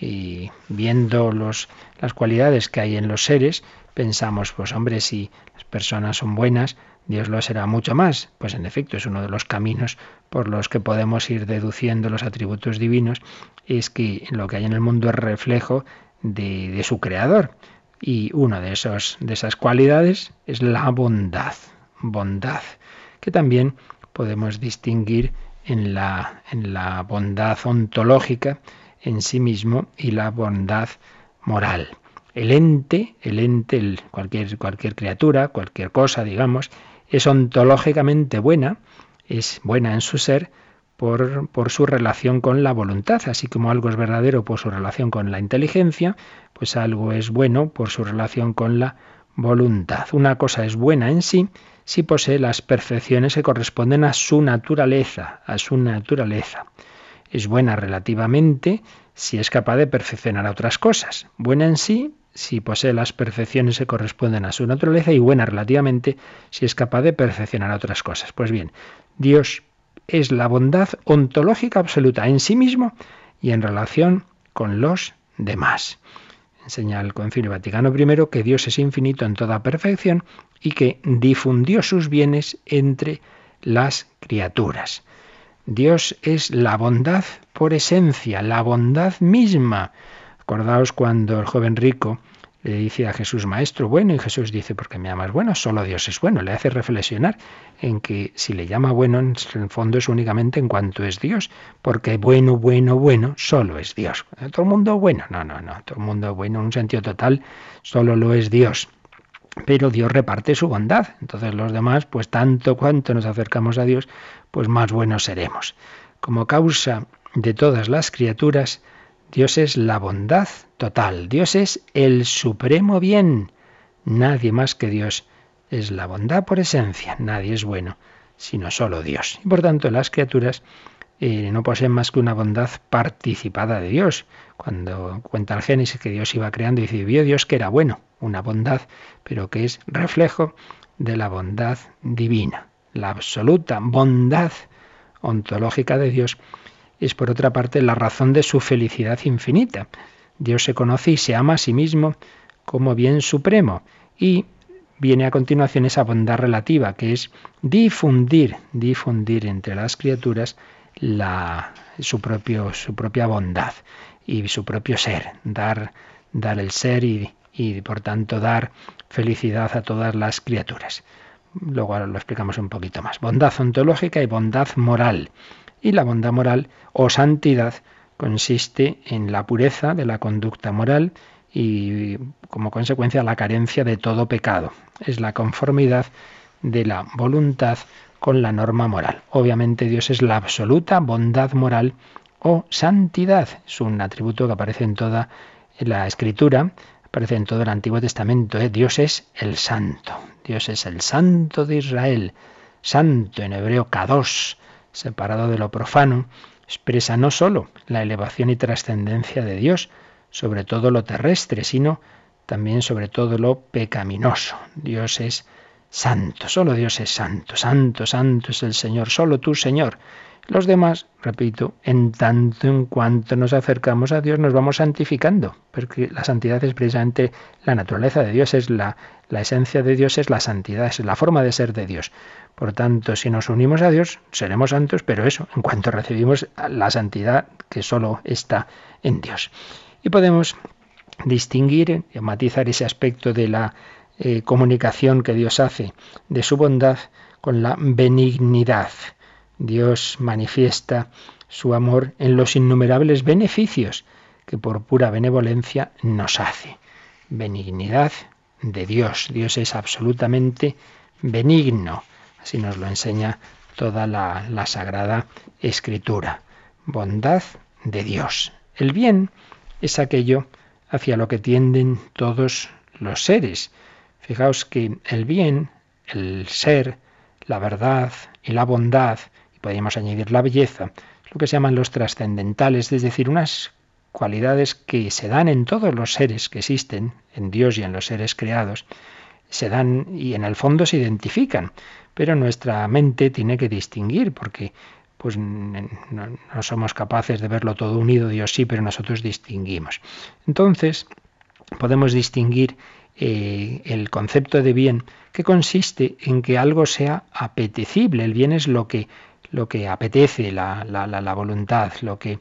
Y viendo los, las cualidades que hay en los seres, pensamos, pues hombre, si las personas son buenas, Dios lo será mucho más. Pues en efecto es uno de los caminos por los que podemos ir deduciendo los atributos divinos, es que lo que hay en el mundo es reflejo de, de su creador. Y una de, esos, de esas cualidades es la bondad, bondad, que también podemos distinguir en la, en la bondad ontológica en sí mismo y la bondad moral. El ente, el ente, cualquier, cualquier criatura, cualquier cosa, digamos, es ontológicamente buena, es buena en su ser, por, su relación con la voluntad, así como algo es verdadero por su relación con la inteligencia, pues algo es bueno por su relación con la voluntad. Una cosa es buena en sí si posee las perfecciones que corresponden a su naturaleza, a su naturaleza. Es buena relativamente si es capaz de perfeccionar a otras cosas. Buena en sí si posee las perfecciones que corresponden a su naturaleza y buena relativamente si es capaz de perfeccionar a otras cosas. Pues bien, Dios es la bondad ontológica absoluta en sí mismo y en relación con los demás. Enseña el Concilio Vaticano I que Dios es infinito en toda perfección y que difundió sus bienes entre las criaturas. Dios es la bondad por esencia, la bondad misma. Acordaos cuando el joven rico le dice a Jesús, Maestro bueno, y Jesús dice, ¿por qué me llamas bueno? Solo Dios es bueno. Le hace reflexionar en que si le llama bueno, en el fondo es únicamente en cuanto es Dios, porque bueno, bueno, bueno, solo es Dios. ¿Todo el mundo bueno? No, no, no. Todo el mundo bueno en un sentido total, solo lo es Dios. Pero Dios reparte su bondad. Entonces los demás, pues tanto cuanto nos acercamos a Dios, pues más buenos seremos. Como causa de todas las criaturas, Dios es la bondad total, Dios es el supremo bien. Nadie más que Dios es la bondad por esencia, nadie es bueno, sino solo Dios. Y por tanto las criaturas eh, no poseen más que una bondad participada de Dios. Cuando cuenta el Génesis que Dios iba creando, y dice, vio Dios que era bueno, una bondad, pero que es reflejo de la bondad divina. La absoluta bondad ontológica de Dios es por otra parte la razón de su felicidad infinita. Dios se conoce y se ama a sí mismo como bien supremo y viene a continuación esa bondad relativa que es difundir, difundir entre las criaturas la, su, propio, su propia bondad y su propio ser, dar, dar el ser y, y por tanto dar felicidad a todas las criaturas. Luego lo explicamos un poquito más. Bondad ontológica y bondad moral. Y la bondad moral o santidad consiste en la pureza de la conducta moral y como consecuencia la carencia de todo pecado. Es la conformidad de la voluntad con la norma moral. Obviamente Dios es la absoluta bondad moral o santidad. Es un atributo que aparece en toda la escritura, aparece en todo el Antiguo Testamento. ¿eh? Dios es el santo. Dios es el santo de Israel. Santo en hebreo Kadosh separado de lo profano, expresa no sólo la elevación y trascendencia de Dios sobre todo lo terrestre, sino también sobre todo lo pecaminoso. Dios es santo, solo Dios es santo, santo, santo es el Señor, solo tú, Señor. Los demás, repito, en tanto en cuanto nos acercamos a Dios, nos vamos santificando, porque la santidad es precisamente la naturaleza de Dios, es la, la esencia de Dios, es la santidad, es la forma de ser de Dios. Por tanto, si nos unimos a Dios, seremos santos, pero eso, en cuanto recibimos la santidad que solo está en Dios. Y podemos distinguir y matizar ese aspecto de la eh, comunicación que Dios hace de su bondad con la benignidad. Dios manifiesta su amor en los innumerables beneficios que por pura benevolencia nos hace. Benignidad de Dios. Dios es absolutamente benigno. Así nos lo enseña toda la, la Sagrada Escritura. Bondad de Dios. El bien es aquello hacia lo que tienden todos los seres. Fijaos que el bien, el ser, la verdad y la bondad podríamos añadir la belleza, lo que se llaman los trascendentales, es decir, unas cualidades que se dan en todos los seres que existen, en Dios y en los seres creados, se dan y en el fondo se identifican, pero nuestra mente tiene que distinguir, porque pues no, somos capaces de verlo todo unido, Dios sí, pero nosotros distinguimos. Entonces, podemos distinguir eh, el concepto de bien, que consiste en que algo sea apetecible. El bien es lo que lo que apetece, la, la, la, voluntad, lo que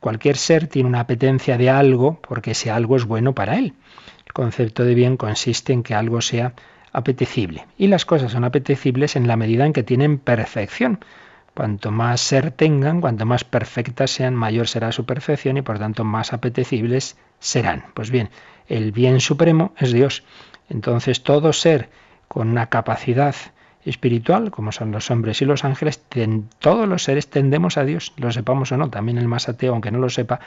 cualquier ser tiene una apetencia de algo porque ese algo es bueno para él. Concepto de bien consiste en que algo sea apetecible. Y las cosas son apetecibles en la medida en que tienen perfección. Cuanto más ser tengan, cuanto más perfectas sean, mayor será su perfección y por tanto más apetecibles serán. Pues bien, el bien supremo es Dios. Entonces todo ser con una capacidad espiritual, como son los hombres y los ángeles, todos los seres tendemos a Dios, lo sepamos o no, también el más ateo, aunque no lo sepa,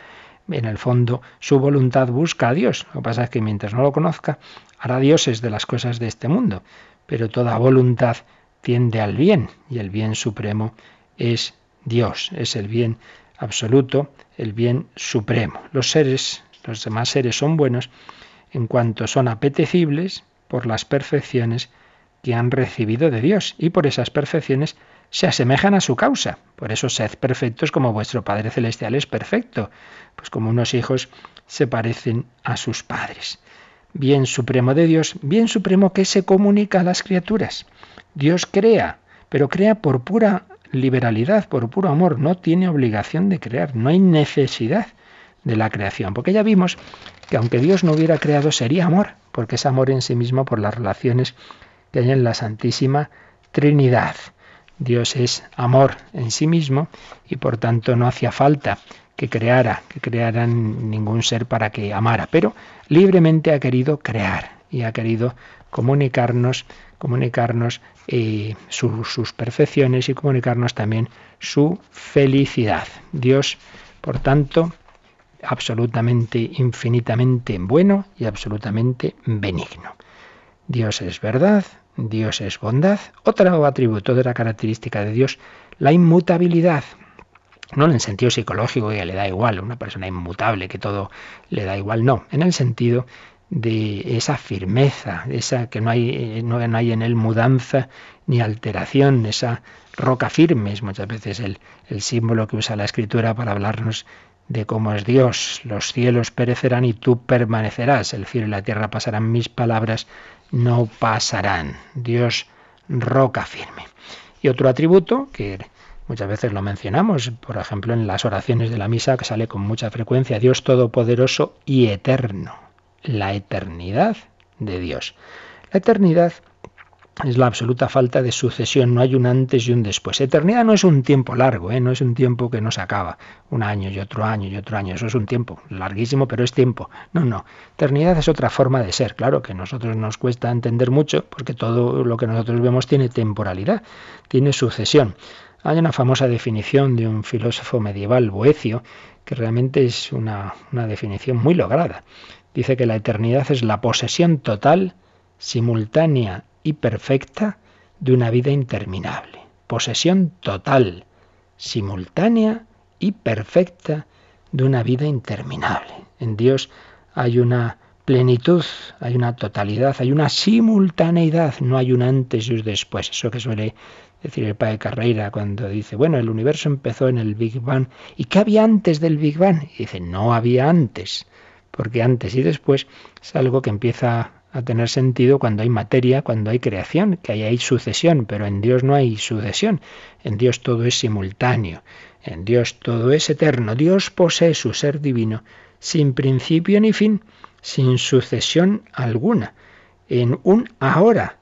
en el fondo su voluntad busca a Dios. Lo que pasa es que mientras no lo conozca, hará dioses de las cosas de este mundo, pero toda voluntad tiende al bien y el bien supremo es Dios, es el bien absoluto, el bien supremo. Los seres, los demás seres son buenos en cuanto son apetecibles por las perfecciones que han recibido de Dios y por esas perfecciones se asemejan a su causa. Por eso sed perfectos como vuestro Padre Celestial es perfecto, pues como unos hijos se parecen a sus padres. Bien supremo de Dios, bien supremo que se comunica a las criaturas. Dios crea, pero crea por pura liberalidad, por puro amor, no tiene obligación de crear, no hay necesidad de la creación, porque ya vimos que aunque Dios no hubiera creado sería amor, porque es amor en sí mismo por las relaciones que hay en la Santísima Trinidad. Dios es amor en sí mismo y por tanto no hacía falta que creara, que creara ningún ser para que amara, pero libremente ha querido crear y ha querido comunicarnos, comunicarnos eh, sus perfecciones y comunicarnos también su felicidad. Dios, por tanto, absolutamente, infinitamente bueno y absolutamente benigno. Dios es verdad, Dios es bondad. Otro atributo la característica de Dios, la inmutabilidad. No en el sentido psicológico que le da igual, una persona inmutable, que todo le da igual, no, en el sentido de esa firmeza, esa que no hay, no, hay en él mudanza ni alteración, esa roca firme es muchas veces el, el símbolo que usa la escritura para hablarnos de cómo es Dios. Los cielos perecerán y tú permanecerás. El cielo y la tierra pasarán, mis palabras no pasarán. Dios roca firme. Y otro atributo que muchas veces lo mencionamos, por ejemplo en las oraciones de la misa que sale con mucha frecuencia, Dios todopoderoso y eterno. La eternidad de Dios. La eternidad es la absoluta falta de sucesión, no hay un antes y un después. Eternidad no es un tiempo largo, ¿eh? no es un tiempo que no se acaba, un año y otro año y otro año, eso es un tiempo larguísimo, pero es tiempo. No, no, eternidad es otra forma de ser, claro que a nosotros nos cuesta entender mucho porque todo lo que nosotros vemos tiene temporalidad, tiene sucesión. Hay una famosa definición de un filósofo medieval, Boecio, que realmente es una, una definición muy lograda. Dice que la eternidad es la posesión total, simultánea y perfecta de una vida interminable. Posesión total, simultánea y perfecta de una vida interminable. En Dios hay una plenitud, hay una totalidad, hay una simultaneidad, no hay un antes y un después. Eso que suele decir el padre Carreira cuando dice, bueno, el universo empezó en el Big Bang. ¿Y qué había antes del Big Bang? Y dice, no había antes, porque antes y después es algo que empieza a tener sentido cuando hay materia, cuando hay creación, que ahí hay sucesión, pero en Dios no hay sucesión, en Dios todo es simultáneo, en Dios todo es eterno, Dios posee su ser divino sin principio ni fin, sin sucesión alguna, en un ahora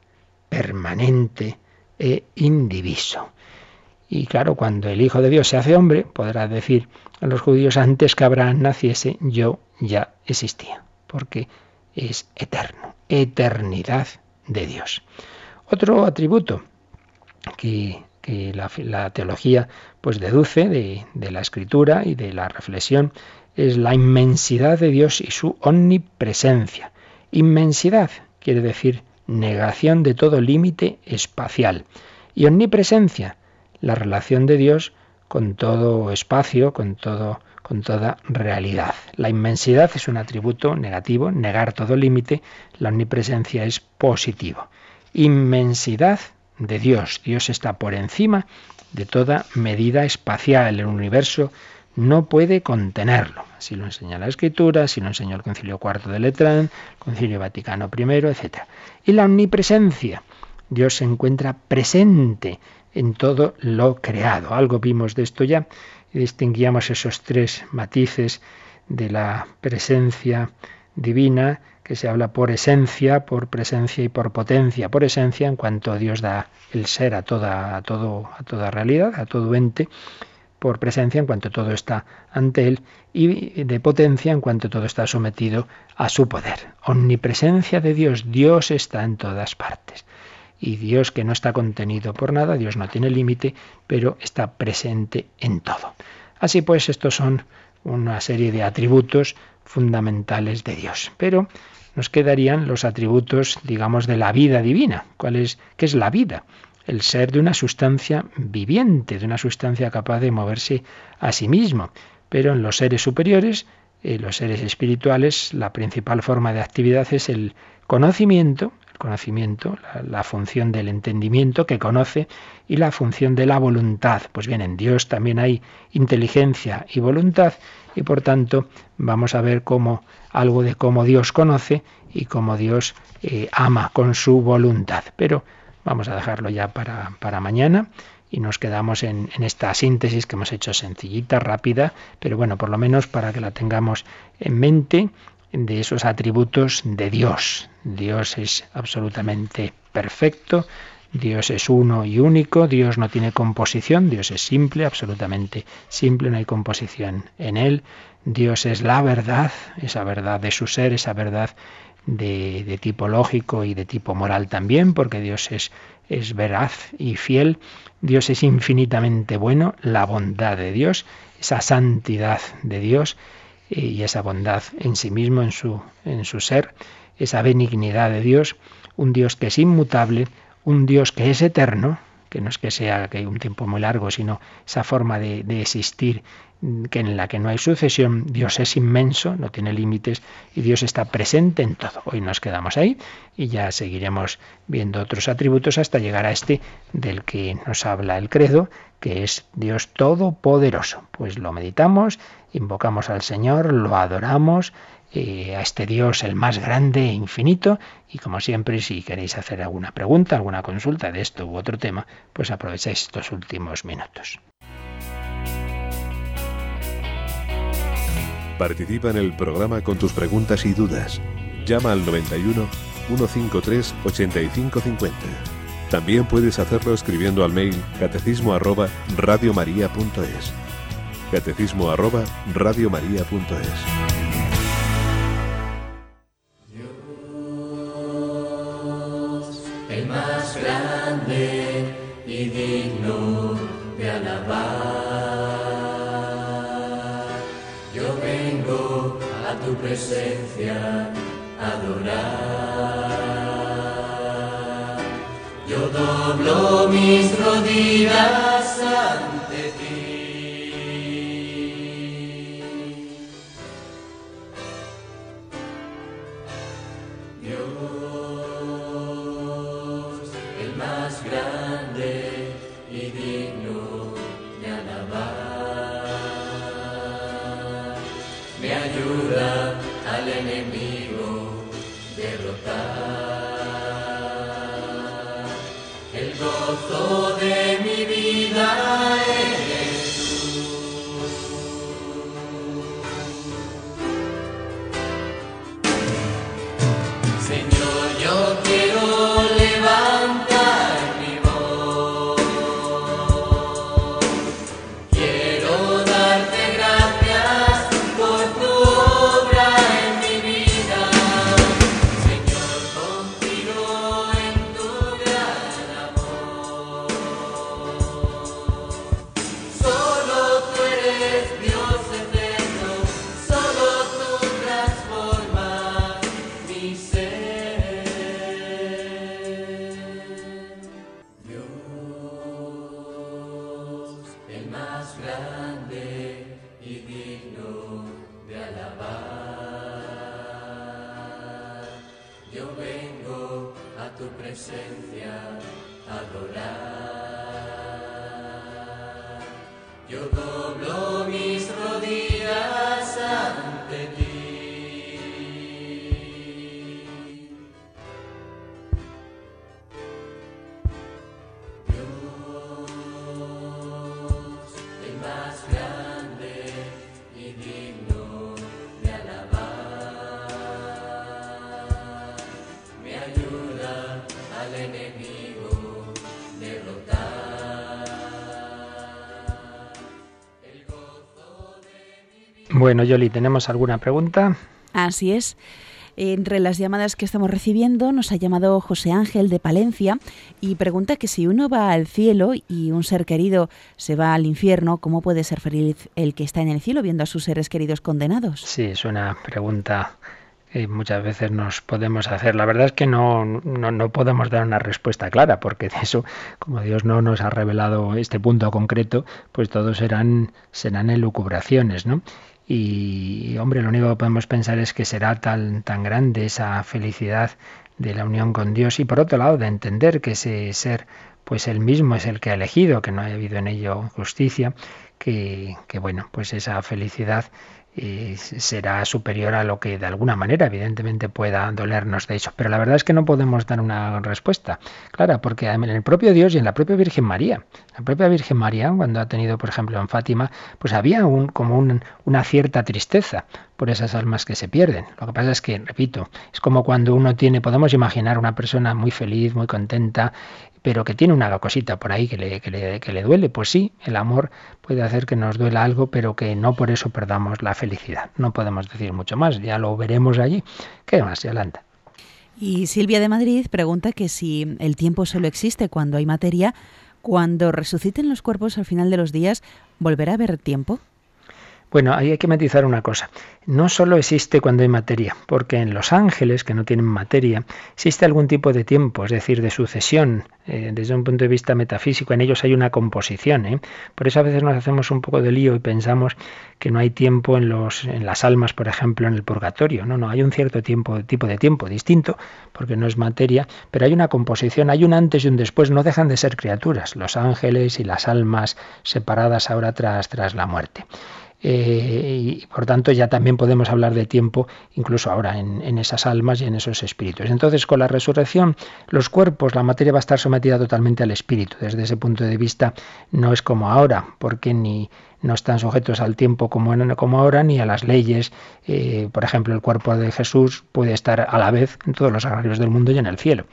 permanente e indiviso. Y claro, cuando el Hijo de Dios se hace hombre, podrá decir a los judíos antes que Abraham naciese, yo ya existía, porque es eterno, eternidad de Dios. Otro atributo que, la, teología pues deduce de, de la escritura y de la reflexión es la inmensidad de Dios y su omnipresencia. Inmensidad quiere decir negación de todo límite espacial. Y omnipresencia, la relación de Dios con todo espacio, con todo con toda realidad. La inmensidad es un atributo negativo, negar todo límite, la omnipresencia es positivo. Inmensidad de Dios. Dios está por encima de toda medida espacial. El universo no puede contenerlo. Así lo enseña la Escritura, así lo enseñó el Concilio IV de Letrán, el Concilio Vaticano I, etc. Y la omnipresencia. Dios se encuentra presente en todo lo creado. Algo vimos de esto ya y distinguíamos esos tres matices de la presencia divina que se habla por esencia, por presencia y por potencia. Por esencia, en cuanto Dios da el ser a toda, a todo, a toda realidad, a todo ente, por presencia en cuanto todo está ante él y de potencia en cuanto todo está sometido a su poder. Omnipresencia de Dios, Dios está en todas partes. Y Dios que no está contenido por nada, Dios no tiene límite, pero está presente en todo. Así pues, estos son una serie de atributos fundamentales de Dios. Pero nos quedarían los atributos, digamos, de la vida divina. ¿Cuál es, ¿Qué es la vida? el ser de una sustancia viviente, de una sustancia capaz de moverse a sí mismo. Pero en los seres superiores, en los seres espirituales, la principal forma de actividad es el conocimiento, conocimiento, la, función del entendimiento que conoce y la función de la voluntad. Pues bien, en Dios también hay inteligencia y voluntad y por tanto vamos a ver cómo algo de cómo Dios conoce y cómo Dios eh, ama con su voluntad. Pero Vamos a dejarlo ya para, para mañana y nos quedamos en, esta síntesis que hemos hecho sencillita, rápida, pero bueno, por lo menos para que la tengamos en mente de esos atributos de Dios. Dios es absolutamente perfecto, Dios es uno y único, Dios no tiene composición, Dios es simple, absolutamente simple, no hay composición en él. Dios es la verdad, esa verdad de su ser, esa verdad de, tipo lógico y de tipo moral también, porque Dios es, es veraz y fiel. Dios es infinitamente bueno, la bondad de Dios, esa santidad de Dios y esa bondad en sí mismo, en su, en su ser, esa benignidad de Dios, un Dios que es inmutable, un Dios que es eterno, que no es que sea que hay un tiempo muy largo, sino esa forma de, de existir que en la que no hay sucesión, Dios es inmenso, no tiene límites y Dios está presente en todo. Hoy nos quedamos ahí y ya seguiremos viendo otros atributos hasta llegar a este del que nos habla el credo, que es Dios todopoderoso. Pues lo meditamos, invocamos al Señor, lo adoramos, eh, a este Dios el más grande e infinito y como siempre si queréis hacer alguna pregunta, alguna consulta de esto u otro tema, pues aprovecháis estos últimos minutos. Participa en el programa con tus preguntas y dudas. Llama al 91 153 8550. También puedes hacerlo escribiendo al mail catecismo arroba radiomaria.es. Catecismo arroba radiomaria.es. grande y digno de alabar. tu presencia adorar. Yo doblo mis rodillas Lord. Bueno, Yoli, ¿tenemos alguna pregunta? Así es. Entre las llamadas que estamos recibiendo nos ha llamado José Ángel de Palencia y pregunta que si uno va al cielo y un ser querido se va al infierno, ¿cómo puede ser feliz el que está en el cielo viendo a sus seres queridos condenados? Sí, es una pregunta que muchas veces nos podemos hacer. La verdad es que no, no, no, podemos dar una respuesta clara, porque de eso, como Dios no nos ha revelado este punto concreto, pues todos serán, serán elucubraciones, ¿no? Y hombre, lo único que podemos pensar es que será tan, tan grande esa felicidad de la unión con Dios. Y por otro lado de entender que ese ser pues él mismo es el que ha elegido, que no ha habido en ello justicia, que, que bueno, pues esa felicidad será superior a lo que de alguna manera evidentemente pueda dolernos de eso. Pero la verdad es que no podemos dar una respuesta clara, porque en el propio Dios y en la propia Virgen María, la propia Virgen María, cuando ha tenido, por ejemplo, en Fátima, pues había un, como una cierta tristeza por esas almas que se pierden. Lo que pasa es que, repito, es como cuando uno tiene, podemos imaginar una persona muy feliz, muy contenta, pero que tiene una cosita por ahí que le, que le, que le duele. Pues sí, el amor puede hacer que nos duela algo, pero que no por eso perdamos la felicidad. No podemos decir mucho más, ya lo veremos allí. ¿Qué más, Yolanda? Y Silvia de Madrid pregunta que si el tiempo solo existe cuando hay materia, cuando resuciten los cuerpos al final de los días, ¿volverá a haber tiempo? Bueno, ahí hay que matizar una cosa. No solo existe cuando hay materia, porque en los ángeles, que no tienen materia, existe algún tipo de tiempo, es decir, de sucesión. Eh, desde un punto de vista metafísico, en ellos hay una composición. ¿eh? Por eso a veces nos hacemos un poco de lío y pensamos que no hay tiempo en, los, en las almas, por ejemplo, en el purgatorio. No, no, hay un cierto tiempo, tipo de tiempo distinto, porque no es materia, pero hay una composición, hay un antes y un después, no dejan de ser criaturas, los ángeles y las almas separadas ahora tras, tras la muerte. Eh, y por tanto ya también podemos hablar de tiempo incluso ahora en, esas almas y en esos espíritus. Entonces con la resurrección los cuerpos, la materia va a estar sometida totalmente al espíritu. Desde ese punto de vista no es como ahora, porque ni no están sujetos al tiempo como, como ahora ni a las leyes. Eh, por ejemplo, el cuerpo de Jesús puede estar a la vez en todos los agrarios del mundo y en el cielo.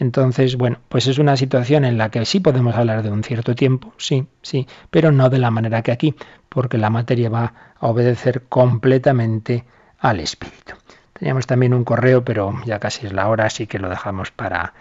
Entonces, bueno, pues es una situación en la que sí podemos hablar de un cierto tiempo, sí, sí, pero no de la manera que aquí, porque la materia va a obedecer completamente al espíritu. Teníamos también un correo, pero ya casi es la hora, así que lo dejamos para,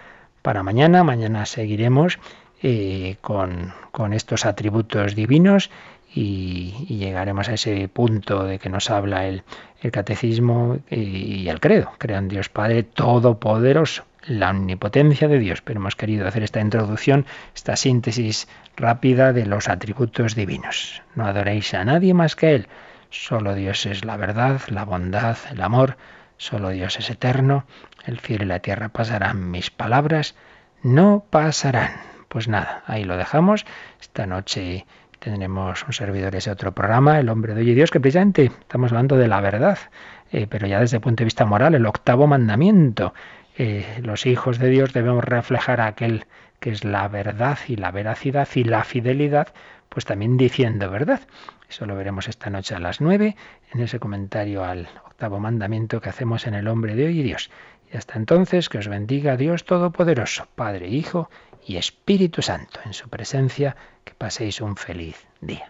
para mañana. Mañana seguiremos eh, con, con, estos atributos divinos y, llegaremos a ese punto de que nos habla el, el catecismo y, y el credo. Creo en Dios Padre Todopoderoso la omnipotencia de Dios, pero hemos querido hacer esta introducción, esta síntesis rápida de los atributos divinos. No adoréis a nadie más que Él. Solo Dios es la verdad, la bondad, el amor. Solo Dios es eterno. El cielo y la tierra pasarán, mis palabras no pasarán. Pues nada, ahí lo dejamos. Esta noche tendremos un servidor ese otro programa, El hombre de hoy y Dios, que precisamente estamos hablando de la verdad, eh, pero ya desde el punto de vista moral, el octavo mandamiento. Eh, los hijos de Dios debemos reflejar a aquel que es la verdad y la veracidad y la fidelidad, pues también diciendo verdad. Eso lo veremos esta noche a las nueve en ese comentario al octavo mandamiento que hacemos en el hombre de hoy y Dios. Y hasta entonces que os bendiga Dios Todopoderoso, Padre, Hijo y Espíritu Santo. En su presencia, que paséis un feliz día.